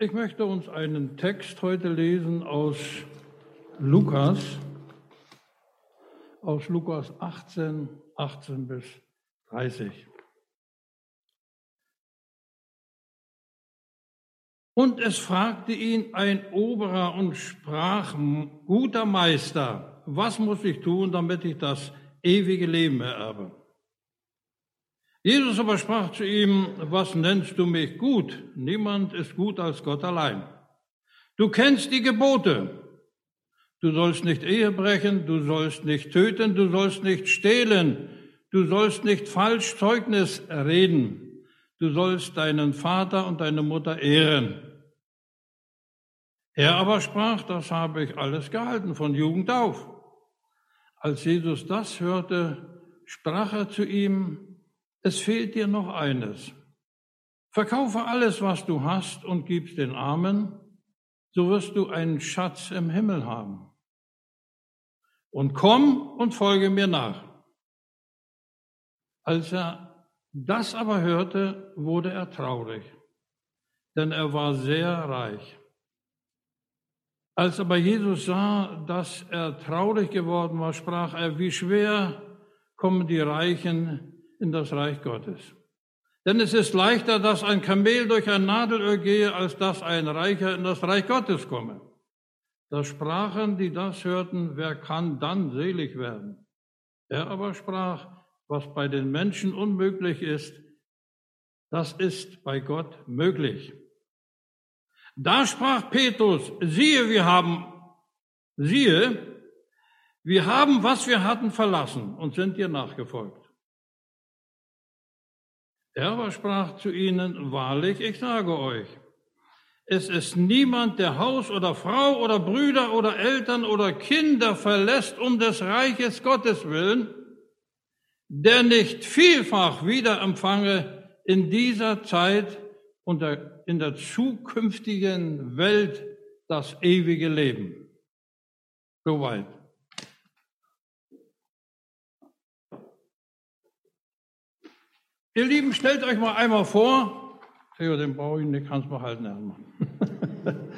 Ich möchte uns einen Text heute lesen aus Lukas, aus Lukas 18, 18 bis 30. Und es fragte ihn ein Oberer und sprach, guter Meister, was muss ich tun, damit ich das ewige Leben ererbe? Jesus aber sprach zu ihm, was nennst du mich gut? Niemand ist gut als Gott allein. Du kennst die Gebote. Du sollst nicht Ehe brechen, du sollst nicht töten, du sollst nicht stehlen, du sollst nicht falsch Zeugnis reden, du sollst deinen Vater und deine Mutter ehren. Er aber sprach, das habe ich alles gehalten von Jugend auf. Als Jesus das hörte, sprach er zu ihm, es fehlt dir noch eines. Verkaufe alles, was du hast und gib's den Armen, so wirst du einen Schatz im Himmel haben. Und komm und folge mir nach. Als er das aber hörte, wurde er traurig, denn er war sehr reich. Als aber Jesus sah, dass er traurig geworden war, sprach er, wie schwer kommen die Reichen in das Reich Gottes. Denn es ist leichter, dass ein Kamel durch ein Nadelöhr gehe, als dass ein Reicher in das Reich Gottes komme. Da sprachen, die das hörten, wer kann dann selig werden? Er aber sprach, was bei den Menschen unmöglich ist, das ist bei Gott möglich. Da sprach Petrus, siehe, wir haben, siehe, wir haben, was wir hatten, verlassen und sind dir nachgefolgt. Er aber sprach zu ihnen, wahrlich, ich sage euch, es ist niemand, der Haus oder Frau oder Brüder oder Eltern oder Kinder verlässt um des Reiches Gottes willen, der nicht vielfach wieder empfange in dieser Zeit und in der zukünftigen Welt das ewige Leben. Soweit. Ihr Lieben, stellt euch mal einmal vor, Theo, den brauche ich nicht, kannst du halten, Hermann.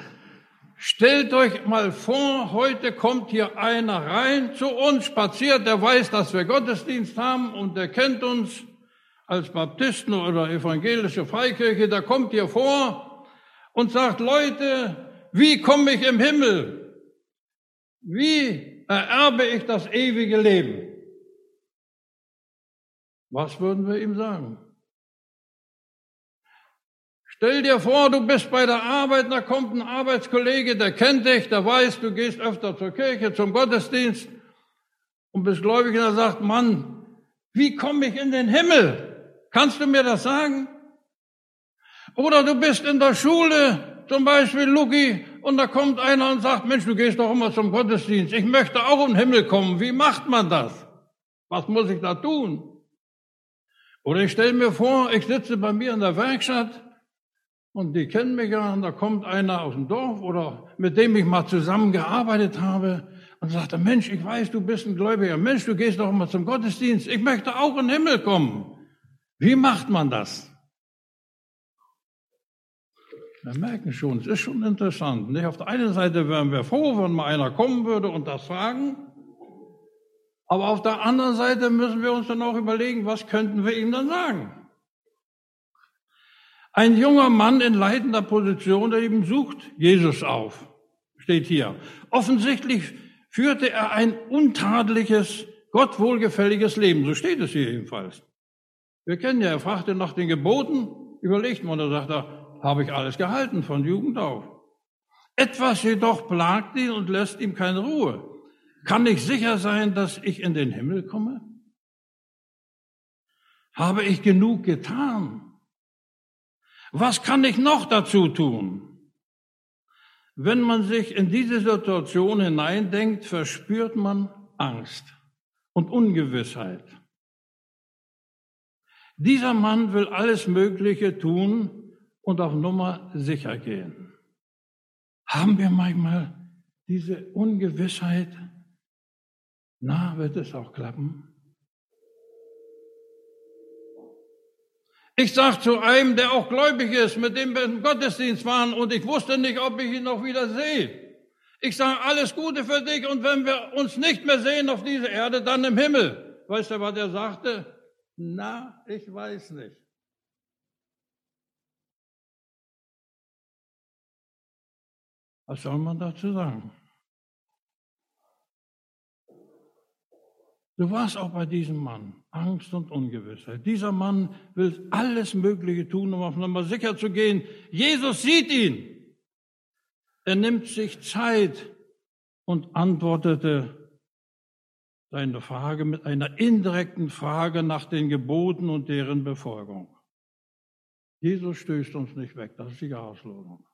stellt euch mal vor, heute kommt hier einer rein zu uns, spaziert, der weiß, dass wir Gottesdienst haben und der kennt uns als Baptisten oder evangelische Freikirche, der kommt hier vor und sagt, Leute, wie komme ich im Himmel? Wie ererbe ich das ewige Leben? Was würden wir ihm sagen? Stell dir vor, du bist bei der Arbeit, da kommt ein Arbeitskollege, der kennt dich, der weiß, du gehst öfter zur Kirche, zum Gottesdienst und bist gläubig und er sagt, Mann, wie komme ich in den Himmel? Kannst du mir das sagen? Oder du bist in der Schule, zum Beispiel Luki, und da kommt einer und sagt, Mensch, du gehst doch immer zum Gottesdienst. Ich möchte auch in den Himmel kommen. Wie macht man das? Was muss ich da tun? Oder ich stelle mir vor, ich sitze bei mir in der Werkstatt und die kennen mich ja, und da kommt einer aus dem Dorf oder mit dem ich mal zusammengearbeitet habe und sagt, Mensch, ich weiß, du bist ein Gläubiger. Mensch, du gehst doch immer zum Gottesdienst. Ich möchte auch in den Himmel kommen. Wie macht man das? Wir merken schon, es ist schon interessant. Nicht? Auf der einen Seite wären wir froh, wenn mal einer kommen würde und das fragen. Aber auf der anderen Seite müssen wir uns dann auch überlegen, was könnten wir ihm dann sagen? Ein junger Mann in leitender Position, der eben sucht Jesus auf, steht hier. Offensichtlich führte er ein untadeliges, Gott wohlgefälliges Leben. So steht es hier jedenfalls. Wir kennen ja, er fragte nach den Geboten, überlegt man, da sagt er, habe ich alles gehalten von Jugend auf. Etwas jedoch plagt ihn und lässt ihm keine Ruhe. Kann ich sicher sein, dass ich in den Himmel komme? Habe ich genug getan? Was kann ich noch dazu tun? Wenn man sich in diese Situation hineindenkt, verspürt man Angst und Ungewissheit. Dieser Mann will alles Mögliche tun und auf Nummer sicher gehen. Haben wir manchmal diese Ungewissheit? Na, wird es auch klappen? Ich sag zu einem, der auch gläubig ist, mit dem wir im Gottesdienst waren und ich wusste nicht, ob ich ihn noch wieder sehe. Ich sage alles Gute für dich und wenn wir uns nicht mehr sehen auf dieser Erde, dann im Himmel. Weißt du, was er sagte? Na, ich weiß nicht. Was soll man dazu sagen? Du warst auch bei diesem Mann. Angst und Ungewissheit. Dieser Mann will alles Mögliche tun, um auf Nummer sicher zu gehen. Jesus sieht ihn. Er nimmt sich Zeit und antwortete seine Frage mit einer indirekten Frage nach den Geboten und deren Befolgung. Jesus stößt uns nicht weg, das ist die Auslosung.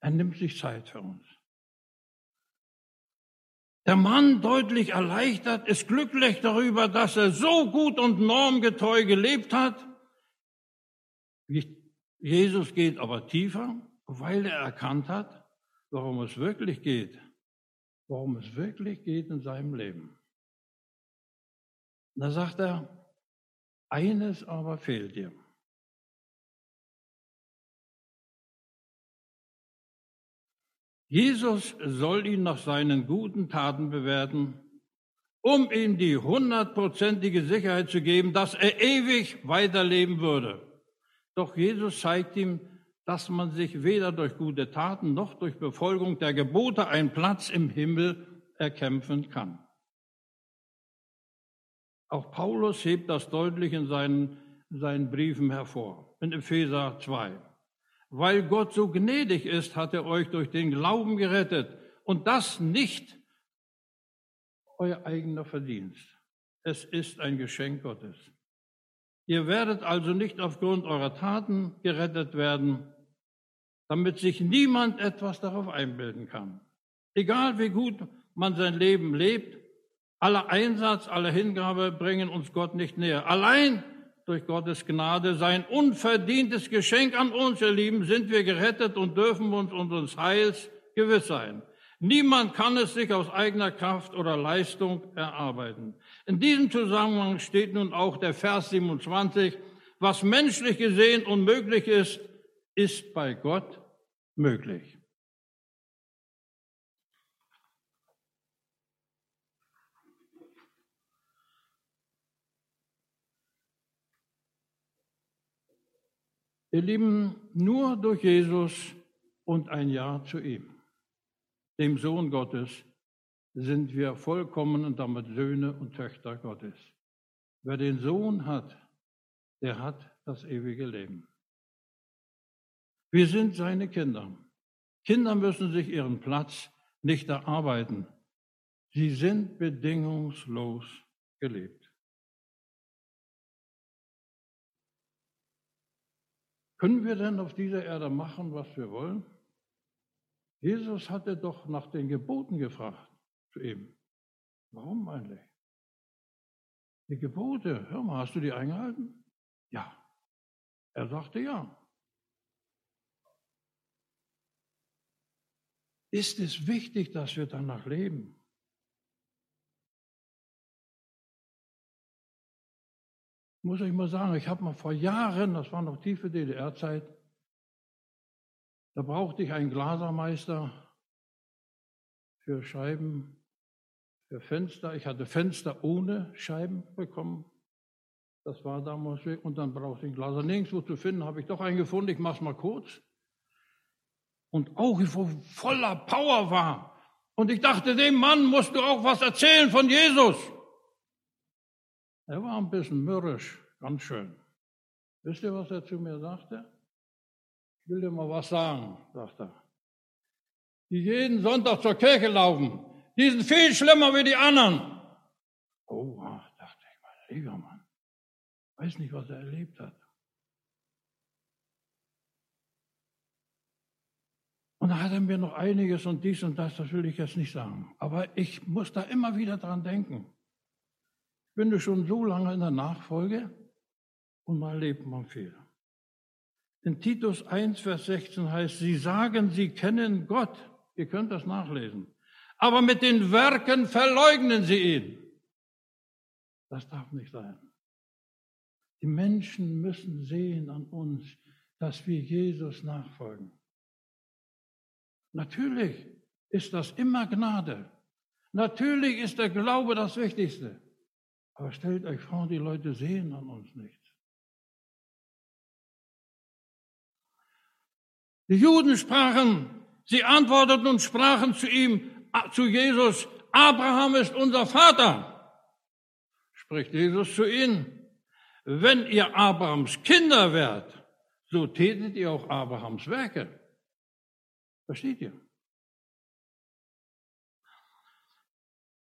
Er nimmt sich Zeit für uns. Der Mann, deutlich erleichtert, ist glücklich darüber, dass er so gut und normgetreu gelebt hat. Jesus geht aber tiefer weil er erkannt hat, worum es wirklich geht, worum es wirklich geht in seinem Leben. Da sagt er, eines aber fehlt dir. Jesus soll ihn nach seinen guten Taten bewerten, um ihm die hundertprozentige Sicherheit zu geben, dass er ewig weiterleben würde. Doch Jesus zeigt ihm, dass man sich weder durch gute Taten noch durch Befolgung der Gebote einen Platz im Himmel erkämpfen kann. Auch Paulus hebt das deutlich in seinen, seinen Briefen hervor, in Epheser 2. Weil Gott so gnädig ist, hat er euch durch den Glauben gerettet und das nicht euer eigener Verdienst. Es ist ein Geschenk Gottes. Ihr werdet also nicht aufgrund eurer Taten gerettet werden, damit sich niemand etwas darauf einbilden kann. Egal wie gut man sein Leben lebt, aller Einsatz, aller Hingabe bringen uns Gott nicht näher. Allein durch Gottes Gnade, sein unverdientes Geschenk an uns, ihr Lieben, sind wir gerettet und dürfen uns unseres Heils gewiss sein. Niemand kann es sich aus eigener Kraft oder Leistung erarbeiten. In diesem Zusammenhang steht nun auch der Vers 27, was menschlich gesehen unmöglich ist, ist bei Gott möglich. Ihr Lieben, nur durch Jesus und ein Ja zu ihm, dem Sohn Gottes, sind wir vollkommen und damit Söhne und Töchter Gottes. Wer den Sohn hat, der hat das ewige Leben. Wir sind seine Kinder. Kinder müssen sich ihren Platz nicht erarbeiten. Sie sind bedingungslos gelebt. Können wir denn auf dieser Erde machen, was wir wollen? Jesus hatte doch nach den Geboten gefragt zu ihm. Warum eigentlich? Die Gebote, hör mal, hast du die eingehalten? Ja. Er sagte ja. ist es wichtig, dass wir danach leben. Muss ich mal sagen, ich habe mal vor Jahren, das war noch tiefe DDR-Zeit, da brauchte ich einen Glasermeister für Scheiben, für Fenster. Ich hatte Fenster ohne Scheiben bekommen. Das war damals weg. Und dann brauchte ich einen Glaser. Nirgendwo zu finden, habe ich doch einen gefunden. Ich mache es mal kurz und auch voller Power war. Und ich dachte, dem Mann musst du auch was erzählen von Jesus. Er war ein bisschen mürrisch, ganz schön. Wisst ihr, was er zu mir sagte? Ich will dir mal was sagen, sagt er. Die jeden Sonntag zur Kirche laufen, die sind viel schlimmer wie die anderen. Oh, dachte ich, mein lieber Mann, weiß nicht, was er erlebt hat. Und da hat er mir noch einiges und dies und das, das will ich jetzt nicht sagen. Aber ich muss da immer wieder dran denken. Ich bin schon so lange in der Nachfolge und mal lebt man viel. In Titus 1, Vers 16 heißt, Sie sagen, Sie kennen Gott. Ihr könnt das nachlesen. Aber mit den Werken verleugnen Sie ihn. Das darf nicht sein. Die Menschen müssen sehen an uns, dass wir Jesus nachfolgen. Natürlich ist das immer Gnade. Natürlich ist der Glaube das Wichtigste. Aber stellt euch vor, die Leute sehen an uns nichts. Die Juden sprachen, sie antworteten und sprachen zu ihm, zu Jesus, Abraham ist unser Vater. Spricht Jesus zu ihnen, wenn ihr Abrahams Kinder wärt, so tätet ihr auch Abrahams Werke. Versteht ihr?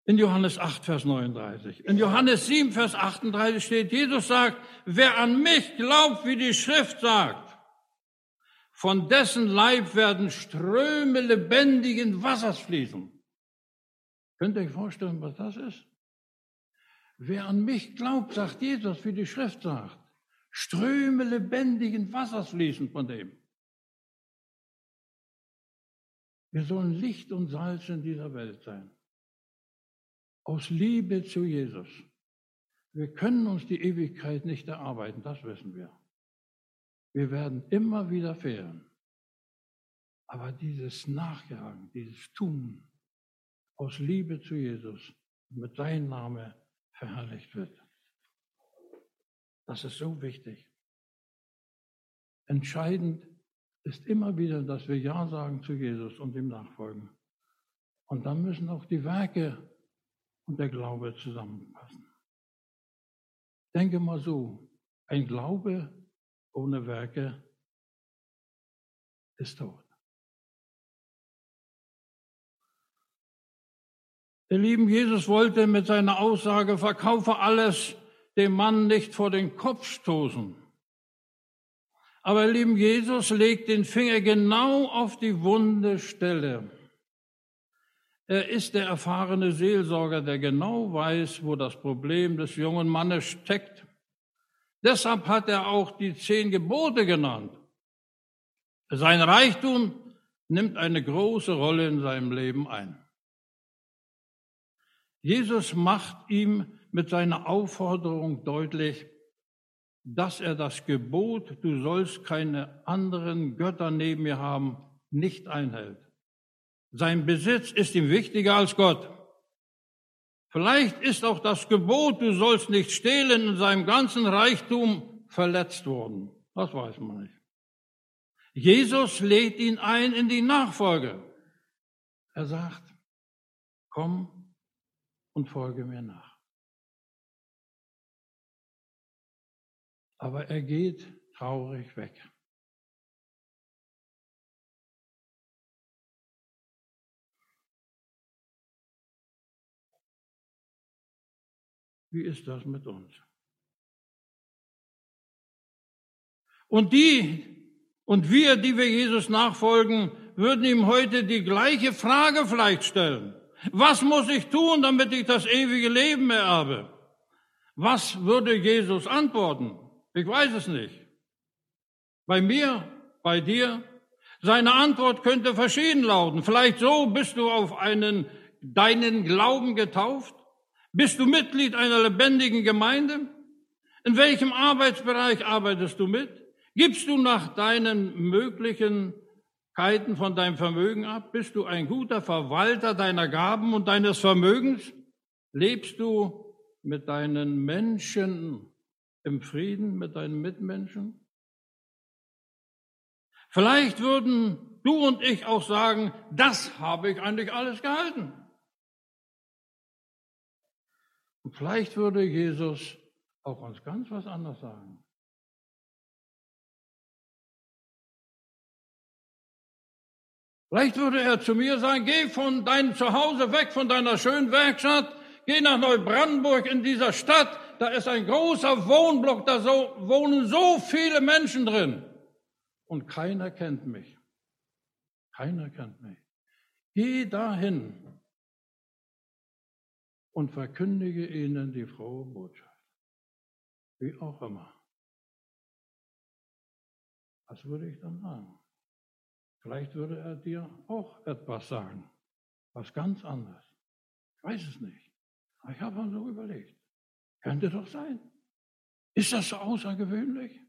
In Johannes 8, Vers 39. In Johannes 7, Vers 38 steht, Jesus sagt, wer an mich glaubt, wie die Schrift sagt, von dessen Leib werden Ströme lebendigen Wassers fließen. Könnt ihr euch vorstellen, was das ist? Wer an mich glaubt, sagt Jesus, wie die Schrift sagt, Ströme lebendigen Wassers fließen von dem. Wir sollen Licht und Salz in dieser Welt sein. Aus Liebe zu Jesus. Wir können uns die Ewigkeit nicht erarbeiten, das wissen wir. Wir werden immer wieder fehlen. Aber dieses Nachjagen, dieses Tun aus Liebe zu Jesus, mit seinem Namen verherrlicht wird. Das ist so wichtig. Entscheidend ist immer wieder, dass wir Ja sagen zu Jesus und ihm nachfolgen. Und dann müssen auch die Werke und der Glaube zusammenpassen. Denke mal so, ein Glaube ohne Werke ist tot. Der lieben Jesus wollte mit seiner Aussage, verkaufe alles, dem Mann nicht vor den Kopf stoßen. Aber lieben Jesus legt den Finger genau auf die wunde Stelle. Er ist der erfahrene Seelsorger, der genau weiß, wo das Problem des jungen Mannes steckt. Deshalb hat er auch die zehn Gebote genannt. Sein Reichtum nimmt eine große Rolle in seinem Leben ein. Jesus macht ihm mit seiner Aufforderung deutlich, dass er das Gebot, du sollst keine anderen Götter neben mir haben, nicht einhält. Sein Besitz ist ihm wichtiger als Gott. Vielleicht ist auch das Gebot, du sollst nicht stehlen, in seinem ganzen Reichtum verletzt worden. Das weiß man nicht. Jesus lädt ihn ein in die Nachfolge. Er sagt, komm und folge mir nach. Aber er geht traurig weg. Wie ist das mit uns? Und die und wir, die wir Jesus nachfolgen, würden ihm heute die gleiche Frage vielleicht stellen. Was muss ich tun, damit ich das ewige Leben ererbe? Was würde Jesus antworten? Ich weiß es nicht. Bei mir, bei dir. Seine Antwort könnte verschieden lauten. Vielleicht so, bist du auf einen, deinen Glauben getauft? Bist du Mitglied einer lebendigen Gemeinde? In welchem Arbeitsbereich arbeitest du mit? Gibst du nach deinen Möglichkeiten von deinem Vermögen ab? Bist du ein guter Verwalter deiner Gaben und deines Vermögens? Lebst du mit deinen Menschen im Frieden, mit deinen Mitmenschen? Vielleicht würden du und ich auch sagen, das habe ich eigentlich alles gehalten. Vielleicht würde Jesus auch uns ganz was anderes sagen. Vielleicht würde er zu mir sagen, geh von deinem Zuhause weg, von deiner schönen Werkstatt, geh nach Neubrandenburg in dieser Stadt, da ist ein großer Wohnblock, da so, wohnen so viele Menschen drin. Und keiner kennt mich. Keiner kennt mich. Geh dahin und verkündige ihnen die frohe Botschaft. Wie auch immer. Was würde ich dann sagen? Vielleicht würde er dir auch etwas sagen, was ganz anderes. Ich weiß es nicht. Aber ich habe mal so überlegt. Könnte doch sein. Ist das so außergewöhnlich?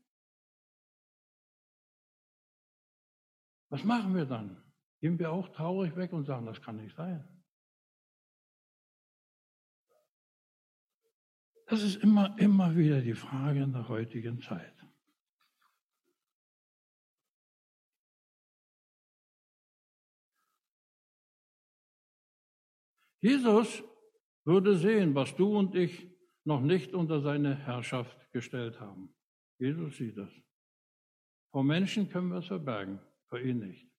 Was machen wir dann? Gehen wir auch traurig weg und sagen, das kann nicht sein. Das ist immer, immer wieder die Frage in der heutigen Zeit. Jesus würde sehen, was du und ich noch nicht unter seine Herrschaft gestellt haben. Jesus sieht das. Vor Menschen können wir es verbergen, vor ihn nicht.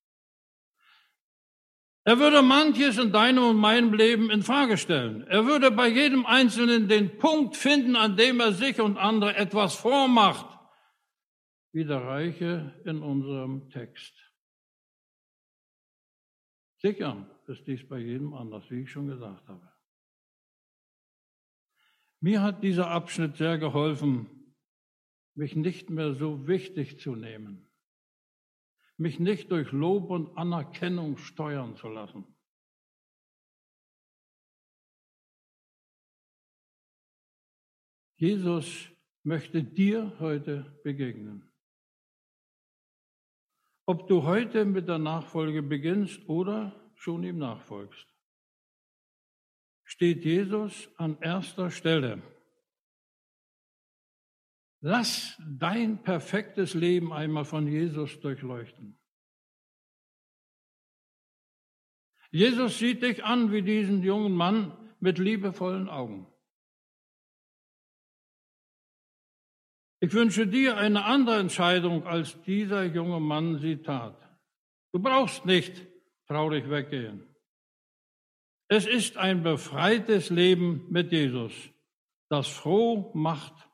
Er würde manches in deinem und meinem Leben in Frage stellen. Er würde bei jedem Einzelnen den Punkt finden, an dem er sich und andere etwas vormacht, wie der Reiche in unserem Text. Sicher ist dies bei jedem anders, wie ich schon gesagt habe. Mir hat dieser Abschnitt sehr geholfen, mich nicht mehr so wichtig zu nehmen mich nicht durch Lob und Anerkennung steuern zu lassen. Jesus möchte dir heute begegnen. Ob du heute mit der Nachfolge beginnst oder schon ihm nachfolgst, steht Jesus an erster Stelle. Lass dein perfektes Leben einmal von Jesus durchleuchten. Jesus sieht dich an wie diesen jungen Mann mit liebevollen Augen. Ich wünsche dir eine andere Entscheidung, als dieser junge Mann sie tat. Du brauchst nicht traurig weggehen. Es ist ein befreites Leben mit Jesus, das froh macht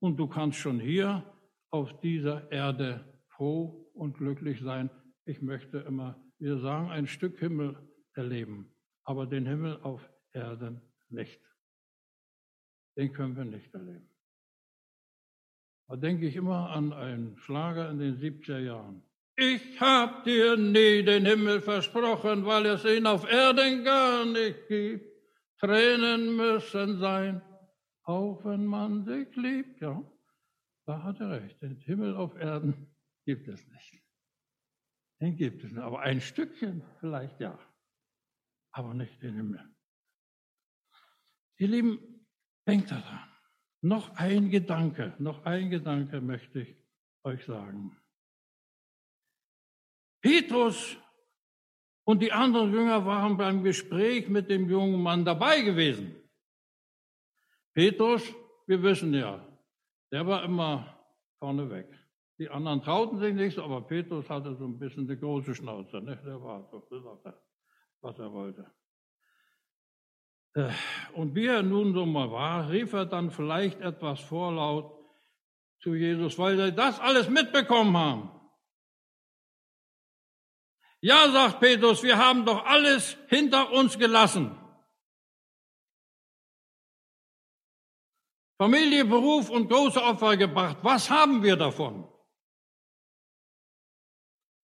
und du kannst schon hier auf dieser Erde froh und glücklich sein. Ich möchte immer, wir sagen, ein Stück Himmel erleben, aber den Himmel auf Erden nicht. Den können wir nicht erleben. Da denke ich immer an einen Schlager in den 70er Jahren. Ich hab dir nie den Himmel versprochen, weil es ihn auf Erden gar nicht gibt. Tränen müssen sein, auch wenn man sich liebt, ja, da hat er recht. Den Himmel auf Erden gibt es nicht. Den gibt es nicht. Aber ein Stückchen vielleicht ja. Aber nicht den Himmel. Ihr Lieben, denkt daran. Noch ein Gedanke, noch ein Gedanke möchte ich euch sagen. Petrus und die anderen Jünger waren beim Gespräch mit dem jungen Mann dabei gewesen. Petrus, wir wissen ja, der war immer vorne weg. Die anderen trauten sich nicht, aber Petrus hatte so ein bisschen die große Schnauze. Ne? Der war so, was er wollte. Äh, und wie er nun so mal war, rief er dann vielleicht etwas vorlaut zu Jesus, weil sie das alles mitbekommen haben. Ja, sagt Petrus, wir haben doch alles hinter uns gelassen Familie, Beruf und große Opfer gebracht. Was haben wir davon?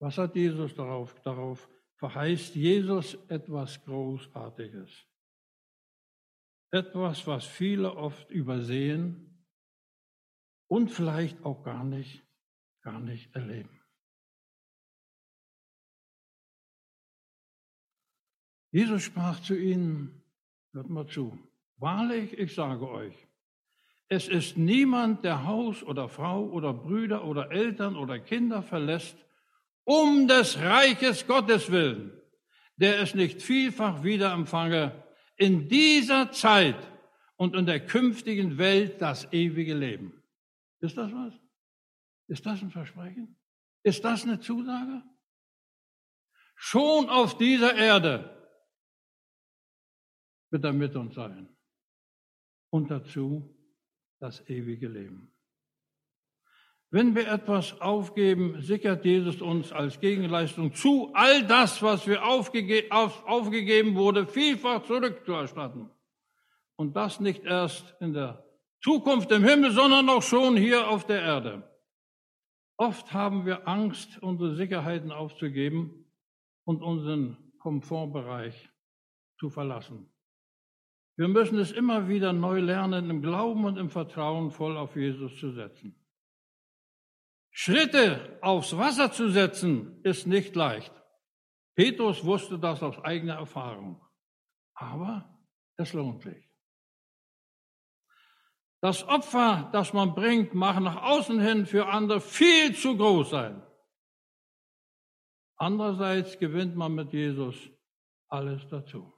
Was hat Jesus darauf? Darauf verheißt Jesus etwas Großartiges. Etwas, was viele oft übersehen und vielleicht auch gar nicht, gar nicht erleben. Jesus sprach zu ihnen, hört mal zu, wahrlich, ich sage euch, es ist niemand, der Haus oder Frau oder Brüder oder Eltern oder Kinder verlässt, um des Reiches Gottes willen, der es nicht vielfach wieder empfange, in dieser Zeit und in der künftigen Welt das ewige Leben. Ist das was? Ist das ein Versprechen? Ist das eine Zusage? Schon auf dieser Erde wird er mit uns sein. Und dazu das ewige Leben. Wenn wir etwas aufgeben, sichert Jesus uns als Gegenleistung zu, all das, was wir aufgege auf, aufgegeben wurde, vielfach zurückzuerstatten. Und das nicht erst in der Zukunft im Himmel, sondern auch schon hier auf der Erde. Oft haben wir Angst, unsere Sicherheiten aufzugeben und unseren Komfortbereich zu verlassen. Wir müssen es immer wieder neu lernen, im Glauben und im Vertrauen voll auf Jesus zu setzen. Schritte aufs Wasser zu setzen, ist nicht leicht. Petrus wusste das aus eigener Erfahrung. Aber es lohnt sich. Das Opfer, das man bringt, mag nach außen hin für andere viel zu groß sein. Andererseits gewinnt man mit Jesus alles dazu.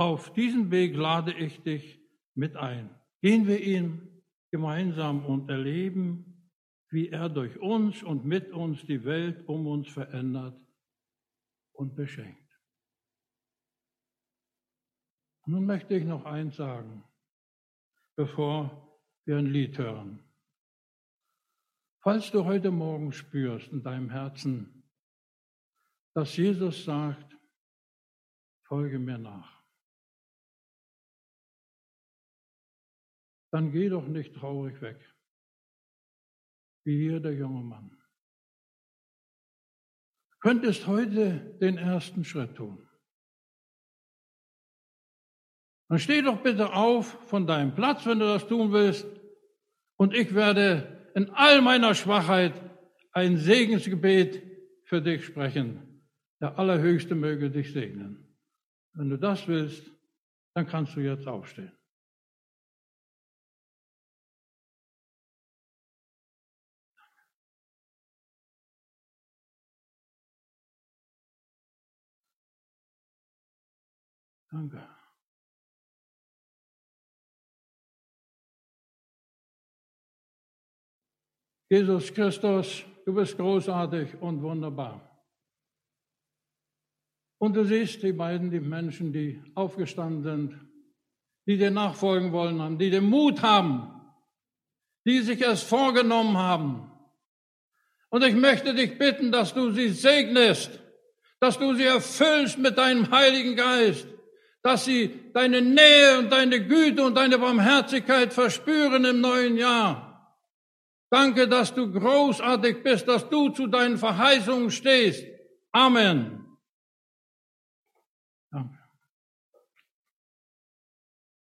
Auf diesen Weg lade ich dich mit ein. Gehen wir ihn gemeinsam und erleben, wie er durch uns und mit uns die Welt um uns verändert und beschenkt. Nun möchte ich noch eins sagen, bevor wir ein Lied hören. Falls du heute Morgen spürst in deinem Herzen, dass Jesus sagt, folge mir nach, dann geh doch nicht traurig weg, wie hier der junge Mann. Könntest heute den ersten Schritt tun. Dann steh doch bitte auf von deinem Platz, wenn du das tun willst. Und ich werde in all meiner Schwachheit ein Segensgebet für dich sprechen. Der Allerhöchste möge dich segnen. Wenn du das willst, dann kannst du jetzt aufstehen. Danke. Jesus Christus, du bist großartig und wunderbar. Und du siehst die beiden, die Menschen, die aufgestanden sind, die dir nachfolgen wollen haben, die den Mut haben, die sich es vorgenommen haben. Und ich möchte dich bitten, dass du sie segnest, dass du sie erfüllst mit deinem Heiligen Geist, dass sie deine Nähe und deine Güte und deine Barmherzigkeit verspüren im neuen Jahr. Danke, dass du großartig bist, dass du zu deinen Verheißungen stehst. Amen.